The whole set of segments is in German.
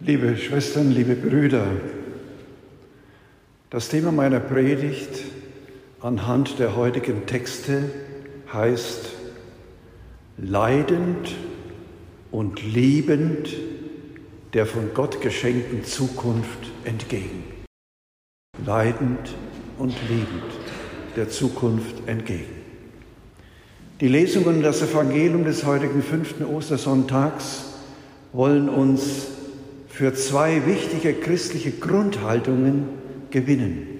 Liebe Schwestern, liebe Brüder, das Thema meiner Predigt anhand der heutigen Texte heißt Leidend und liebend der von Gott geschenkten Zukunft entgegen. Leidend und liebend der Zukunft entgegen. Die Lesungen des Evangeliums des heutigen fünften Ostersonntags wollen uns für zwei wichtige christliche Grundhaltungen gewinnen.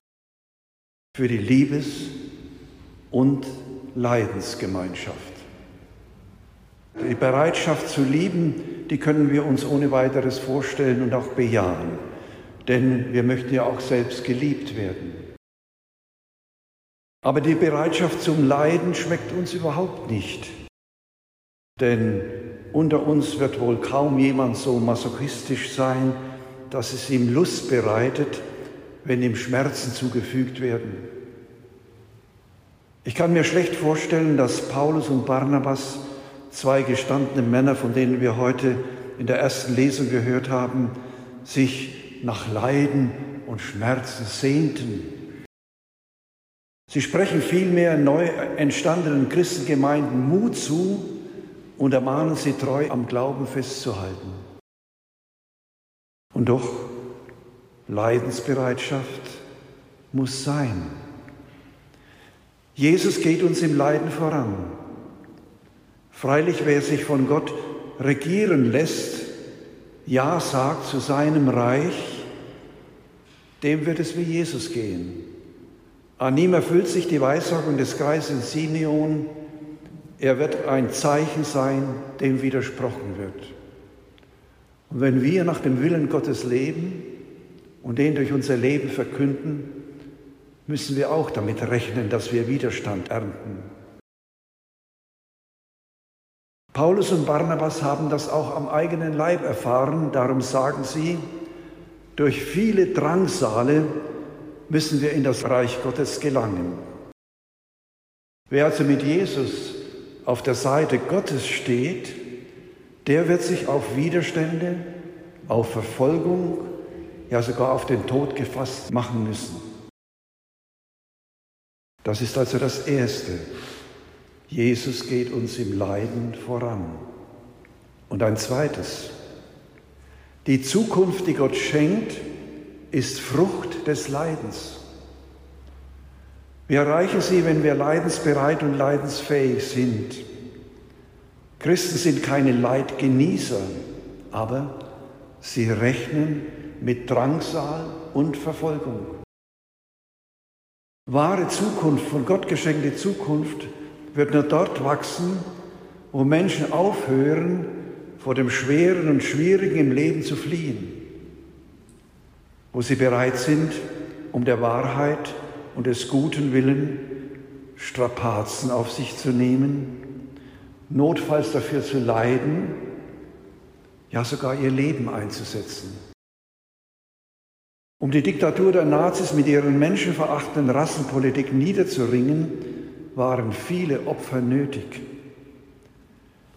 Für die Liebes- und Leidensgemeinschaft. Die Bereitschaft zu lieben, die können wir uns ohne weiteres vorstellen und auch bejahen, denn wir möchten ja auch selbst geliebt werden. Aber die Bereitschaft zum Leiden schmeckt uns überhaupt nicht, denn unter uns wird wohl kaum jemand so masochistisch sein, dass es ihm Lust bereitet, wenn ihm Schmerzen zugefügt werden. Ich kann mir schlecht vorstellen, dass Paulus und Barnabas, zwei gestandene Männer, von denen wir heute in der ersten Lesung gehört haben, sich nach Leiden und Schmerzen sehnten. Sie sprechen vielmehr neu entstandenen Christengemeinden Mut zu, und ermahnen sie treu am Glauben festzuhalten. Und doch, Leidensbereitschaft muss sein. Jesus geht uns im Leiden voran. Freilich, wer sich von Gott regieren lässt, Ja sagt zu seinem Reich, dem wird es wie Jesus gehen. An ihm erfüllt sich die Weissagung des Kreises Simeon, er wird ein Zeichen sein, dem widersprochen wird. Und wenn wir nach dem Willen Gottes leben und den durch unser Leben verkünden, müssen wir auch damit rechnen, dass wir Widerstand ernten. Paulus und Barnabas haben das auch am eigenen Leib erfahren, darum sagen sie, durch viele Drangsale müssen wir in das Reich Gottes gelangen. Wer also mit Jesus auf der Seite Gottes steht, der wird sich auf Widerstände, auf Verfolgung, ja sogar auf den Tod gefasst machen müssen. Das ist also das Erste. Jesus geht uns im Leiden voran. Und ein zweites. Die Zukunft, die Gott schenkt, ist Frucht des Leidens. Wir erreichen sie, wenn wir leidensbereit und leidensfähig sind. Christen sind keine Leidgenießer, aber sie rechnen mit Drangsal und Verfolgung. Wahre Zukunft, von Gott geschenkte Zukunft, wird nur dort wachsen, wo Menschen aufhören, vor dem Schweren und Schwierigen im Leben zu fliehen, wo sie bereit sind, um der Wahrheit und des guten Willen Strapazen auf sich zu nehmen, notfalls dafür zu leiden, ja sogar ihr Leben einzusetzen. Um die Diktatur der Nazis mit ihren menschenverachtenden Rassenpolitik niederzuringen, waren viele Opfer nötig.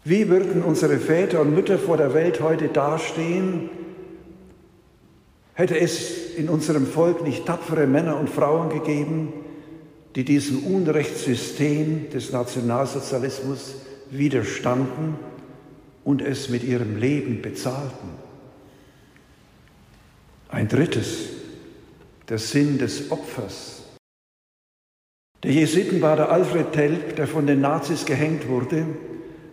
Wie würden unsere Väter und Mütter vor der Welt heute dastehen, Hätte es in unserem Volk nicht tapfere Männer und Frauen gegeben, die diesem Unrechtssystem des Nationalsozialismus widerstanden und es mit ihrem Leben bezahlten? Ein drittes, der Sinn des Opfers. Der Jesuitenbader Alfred Telp, der von den Nazis gehängt wurde,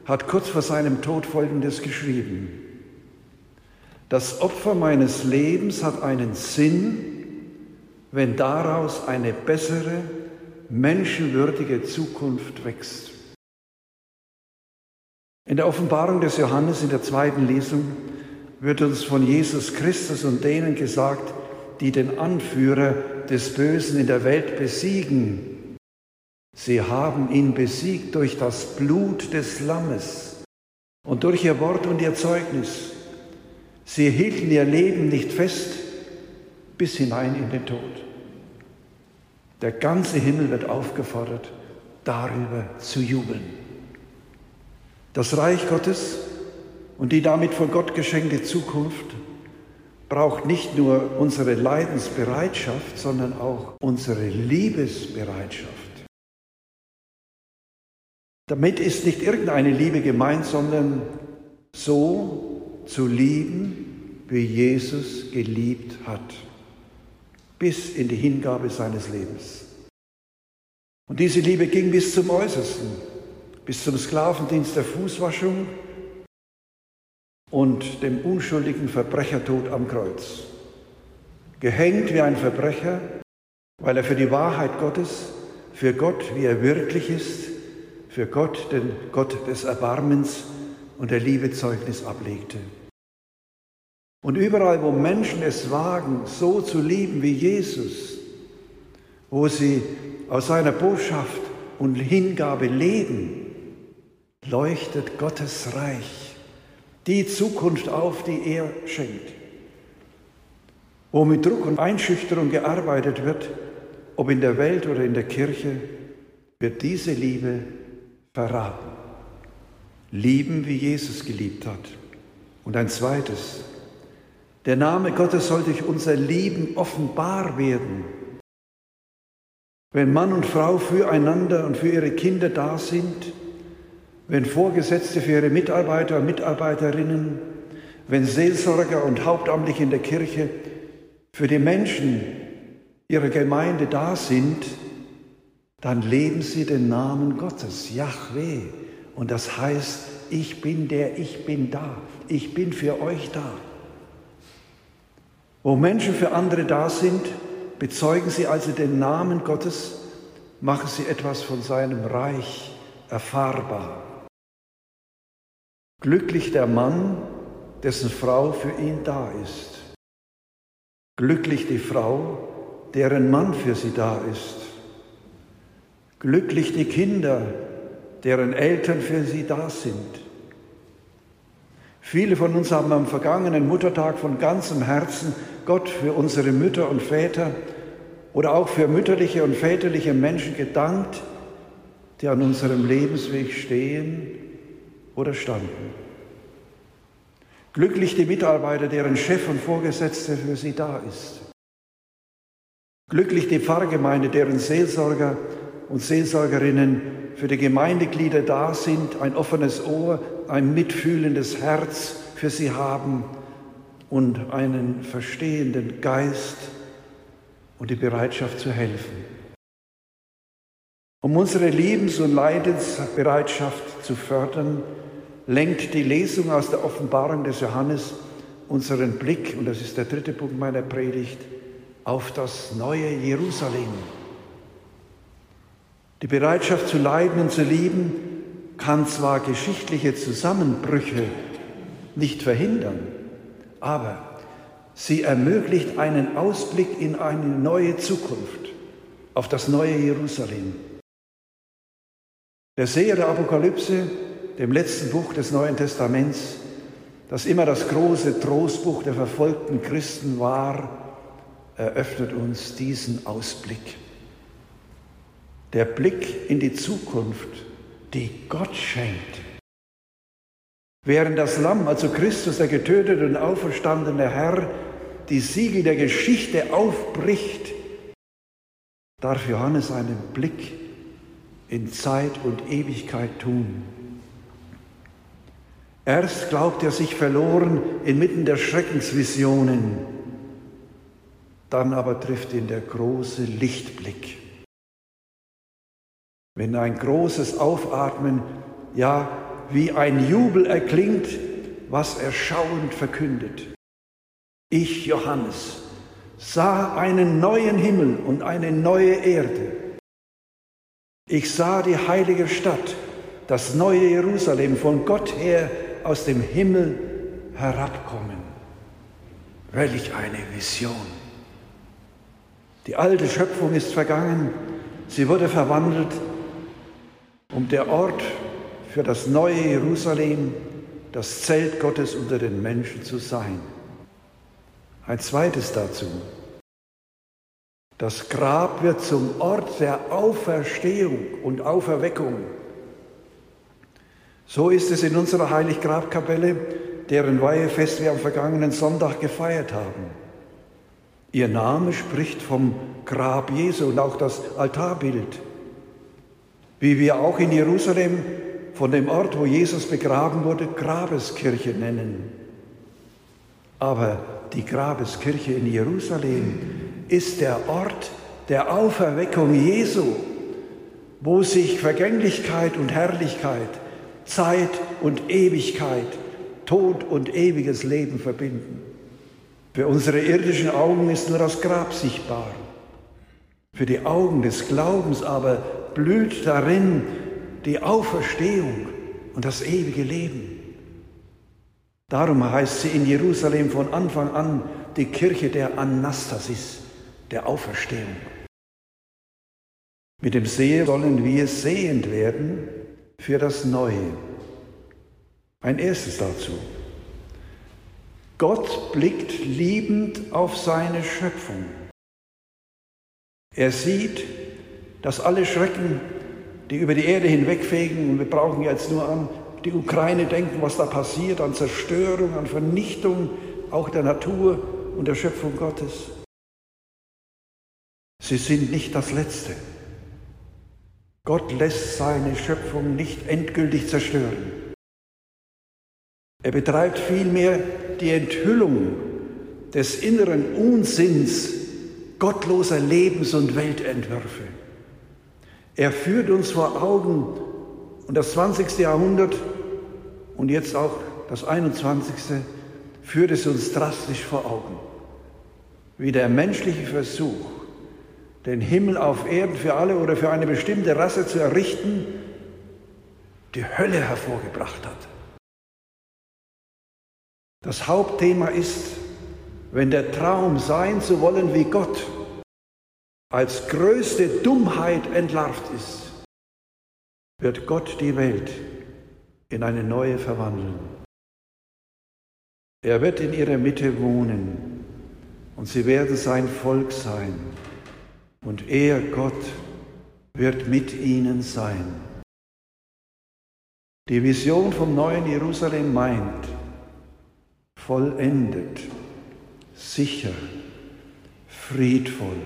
hat kurz vor seinem Tod Folgendes geschrieben. Das Opfer meines Lebens hat einen Sinn, wenn daraus eine bessere, menschenwürdige Zukunft wächst. In der Offenbarung des Johannes in der zweiten Lesung wird uns von Jesus Christus und denen gesagt, die den Anführer des Bösen in der Welt besiegen. Sie haben ihn besiegt durch das Blut des Lammes und durch ihr Wort und ihr Zeugnis. Sie hielten ihr Leben nicht fest bis hinein in den Tod. Der ganze Himmel wird aufgefordert, darüber zu jubeln. Das Reich Gottes und die damit von Gott geschenkte Zukunft braucht nicht nur unsere Leidensbereitschaft, sondern auch unsere Liebesbereitschaft. Damit ist nicht irgendeine Liebe gemeint, sondern so zu lieben, wie Jesus geliebt hat, bis in die Hingabe seines Lebens. Und diese Liebe ging bis zum Äußersten, bis zum Sklavendienst der Fußwaschung und dem unschuldigen Verbrechertod am Kreuz. Gehängt wie ein Verbrecher, weil er für die Wahrheit Gottes, für Gott, wie er wirklich ist, für Gott, den Gott des Erbarmens und der Liebe Zeugnis ablegte. Und überall, wo Menschen es wagen, so zu lieben wie Jesus, wo sie aus seiner Botschaft und Hingabe leben, leuchtet Gottes Reich die Zukunft auf, die er schenkt. Wo mit Druck und Einschüchterung gearbeitet wird, ob in der Welt oder in der Kirche, wird diese Liebe verraten. Lieben, wie Jesus geliebt hat. Und ein zweites, der Name Gottes soll durch unser Lieben offenbar werden. Wenn Mann und Frau füreinander und für ihre Kinder da sind, wenn Vorgesetzte für ihre Mitarbeiter und Mitarbeiterinnen, wenn Seelsorger und Hauptamtliche in der Kirche für die Menschen ihrer Gemeinde da sind, dann leben sie den Namen Gottes, Yahweh. Und das heißt, ich bin der, ich bin da, ich bin für euch da. Wo Menschen für andere da sind, bezeugen sie also den Namen Gottes, machen sie etwas von seinem Reich erfahrbar. Glücklich der Mann, dessen Frau für ihn da ist. Glücklich die Frau, deren Mann für sie da ist. Glücklich die Kinder, deren Eltern für sie da sind. Viele von uns haben am vergangenen Muttertag von ganzem Herzen Gott für unsere Mütter und Väter oder auch für mütterliche und väterliche Menschen gedankt, die an unserem Lebensweg stehen oder standen. Glücklich die Mitarbeiter, deren Chef und Vorgesetzte für sie da ist. Glücklich die Pfarrgemeinde, deren Seelsorger und Seelsorgerinnen für die Gemeindeglieder da sind, ein offenes Ohr, ein mitfühlendes Herz für sie haben und einen verstehenden Geist und die Bereitschaft zu helfen. Um unsere Lebens- und Leidensbereitschaft zu fördern, lenkt die Lesung aus der Offenbarung des Johannes unseren Blick, und das ist der dritte Punkt meiner Predigt, auf das neue Jerusalem. Die Bereitschaft zu leiden und zu lieben kann zwar geschichtliche Zusammenbrüche nicht verhindern, aber sie ermöglicht einen Ausblick in eine neue Zukunft, auf das neue Jerusalem. Der Seher der Apokalypse dem letzten Buch des Neuen Testaments, das immer das große Trostbuch der verfolgten Christen war, eröffnet uns diesen Ausblick. Der Blick in die Zukunft, die Gott schenkt. Während das Lamm, also Christus, der getötete und auferstandene Herr, die Siegel der Geschichte aufbricht, darf Johannes einen Blick in Zeit und Ewigkeit tun. Erst glaubt er sich verloren inmitten der Schreckensvisionen, dann aber trifft ihn der große Lichtblick. Wenn ein großes Aufatmen, ja wie ein Jubel erklingt, was er schauend verkündet. Ich, Johannes, sah einen neuen Himmel und eine neue Erde. Ich sah die heilige Stadt, das neue Jerusalem von Gott her aus dem Himmel herabkommen. Welch eine Vision. Die alte Schöpfung ist vergangen, sie wurde verwandelt, um der Ort für das neue Jerusalem, das Zelt Gottes unter den Menschen zu sein. Ein zweites dazu. Das Grab wird zum Ort der Auferstehung und Auferweckung. So ist es in unserer Heiliggrabkapelle, deren Weihefest wir am vergangenen Sonntag gefeiert haben. Ihr Name spricht vom Grab Jesu und auch das Altarbild. Wie wir auch in Jerusalem von dem Ort, wo Jesus begraben wurde, Grabeskirche nennen. Aber die Grabeskirche in Jerusalem ist der Ort der Auferweckung Jesu, wo sich Vergänglichkeit und Herrlichkeit, Zeit und Ewigkeit, Tod und ewiges Leben verbinden. Für unsere irdischen Augen ist nur das Grab sichtbar. Für die Augen des Glaubens aber blüht darin die Auferstehung und das ewige Leben. Darum heißt sie in Jerusalem von Anfang an die Kirche der Anastasis, der Auferstehung. Mit dem Sehen sollen wir sehend werden für das Neue. Ein erstes dazu. Gott blickt liebend auf seine Schöpfung. Er sieht, dass alle Schrecken, die über die Erde hinwegfegen, und wir brauchen jetzt nur an die Ukraine denken, was da passiert, an Zerstörung, an Vernichtung auch der Natur und der Schöpfung Gottes. Sie sind nicht das Letzte. Gott lässt seine Schöpfung nicht endgültig zerstören. Er betreibt vielmehr die Enthüllung des inneren Unsinns gottloser Lebens- und Weltentwürfe. Er führt uns vor Augen, und das 20. Jahrhundert und jetzt auch das 21. führt es uns drastisch vor Augen, wie der menschliche Versuch, den Himmel auf Erden für alle oder für eine bestimmte Rasse zu errichten, die Hölle hervorgebracht hat. Das Hauptthema ist, wenn der Traum sein zu wollen wie Gott als größte Dummheit entlarvt ist, wird Gott die Welt in eine neue verwandeln. Er wird in ihrer Mitte wohnen und sie werden sein Volk sein und er, Gott, wird mit ihnen sein. Die Vision vom neuen Jerusalem meint, vollendet, sicher, friedvoll,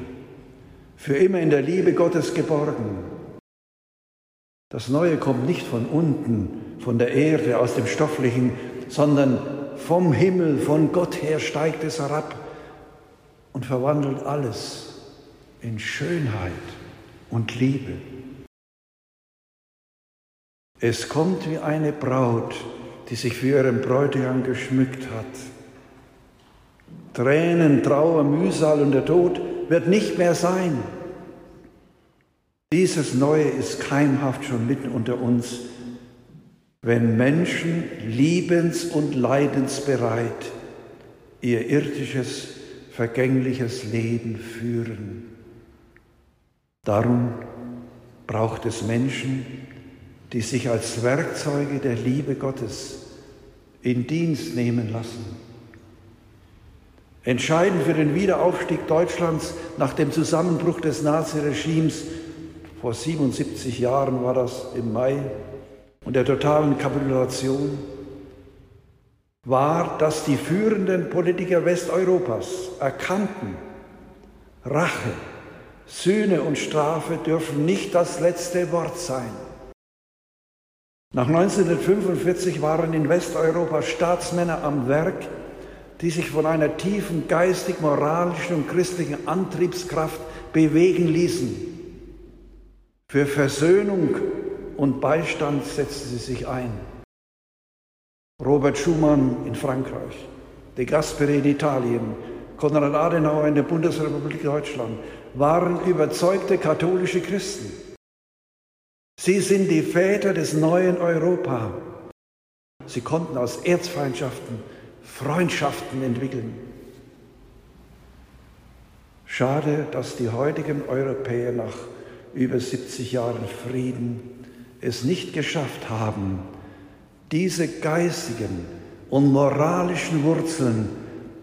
für immer in der Liebe Gottes geborgen. Das Neue kommt nicht von unten, von der Erde, aus dem Stofflichen, sondern vom Himmel, von Gott her steigt es herab und verwandelt alles in Schönheit und Liebe. Es kommt wie eine Braut, die sich für ihren Bräutigam geschmückt hat. Tränen, Trauer, Mühsal und der Tod wird nicht mehr sein. Dieses Neue ist keimhaft schon mitten unter uns, wenn Menschen liebens- und leidensbereit ihr irdisches, vergängliches Leben führen. Darum braucht es Menschen, die sich als Werkzeuge der Liebe Gottes in Dienst nehmen lassen. Entscheidend für den Wiederaufstieg Deutschlands nach dem Zusammenbruch des Naziregimes, vor 77 Jahren war das im Mai, und der totalen Kapitulation, war, dass die führenden Politiker Westeuropas erkannten, Rache, Sühne und Strafe dürfen nicht das letzte Wort sein. Nach 1945 waren in Westeuropa Staatsmänner am Werk, die sich von einer tiefen geistig-moralischen und christlichen Antriebskraft bewegen ließen. Für Versöhnung und Beistand setzten sie sich ein. Robert Schumann in Frankreich, De Gasperi in Italien, Konrad Adenauer in der Bundesrepublik Deutschland, waren überzeugte katholische Christen. Sie sind die Väter des neuen Europa. Sie konnten aus Erzfeindschaften Freundschaften entwickeln. Schade, dass die heutigen Europäer nach über 70 Jahren Frieden es nicht geschafft haben, diese geistigen und moralischen Wurzeln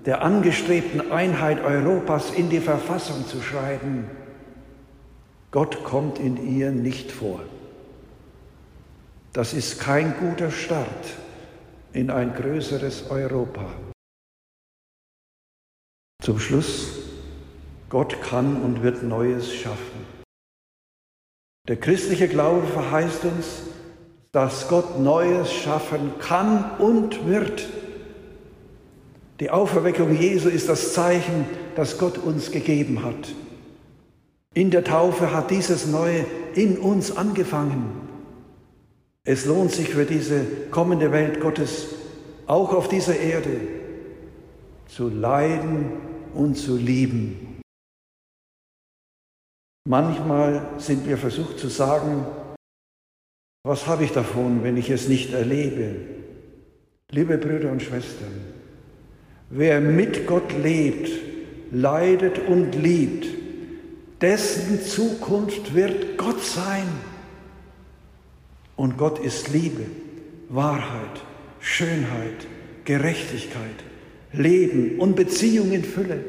der angestrebten Einheit Europas in die Verfassung zu schreiben. Gott kommt in ihr nicht vor. Das ist kein guter Start in ein größeres Europa. Zum Schluss, Gott kann und wird Neues schaffen. Der christliche Glaube verheißt uns, dass Gott Neues schaffen kann und wird. Die Auferweckung Jesu ist das Zeichen, das Gott uns gegeben hat. In der Taufe hat dieses Neue in uns angefangen. Es lohnt sich für diese kommende Welt Gottes, auch auf dieser Erde, zu leiden und zu lieben. Manchmal sind wir versucht zu sagen, was habe ich davon, wenn ich es nicht erlebe? Liebe Brüder und Schwestern, wer mit Gott lebt, leidet und liebt, dessen Zukunft wird Gott sein. Und Gott ist Liebe, Wahrheit, Schönheit, Gerechtigkeit, Leben und Beziehung in Fülle.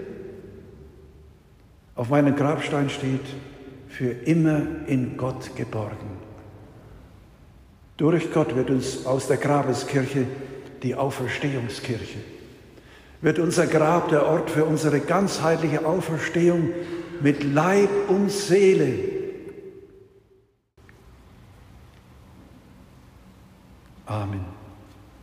Auf meinem Grabstein steht, für immer in Gott geborgen. Durch Gott wird uns aus der Grabeskirche die Auferstehungskirche. Wird unser Grab der Ort für unsere ganzheitliche Auferstehung mit Leib und Seele. Amen.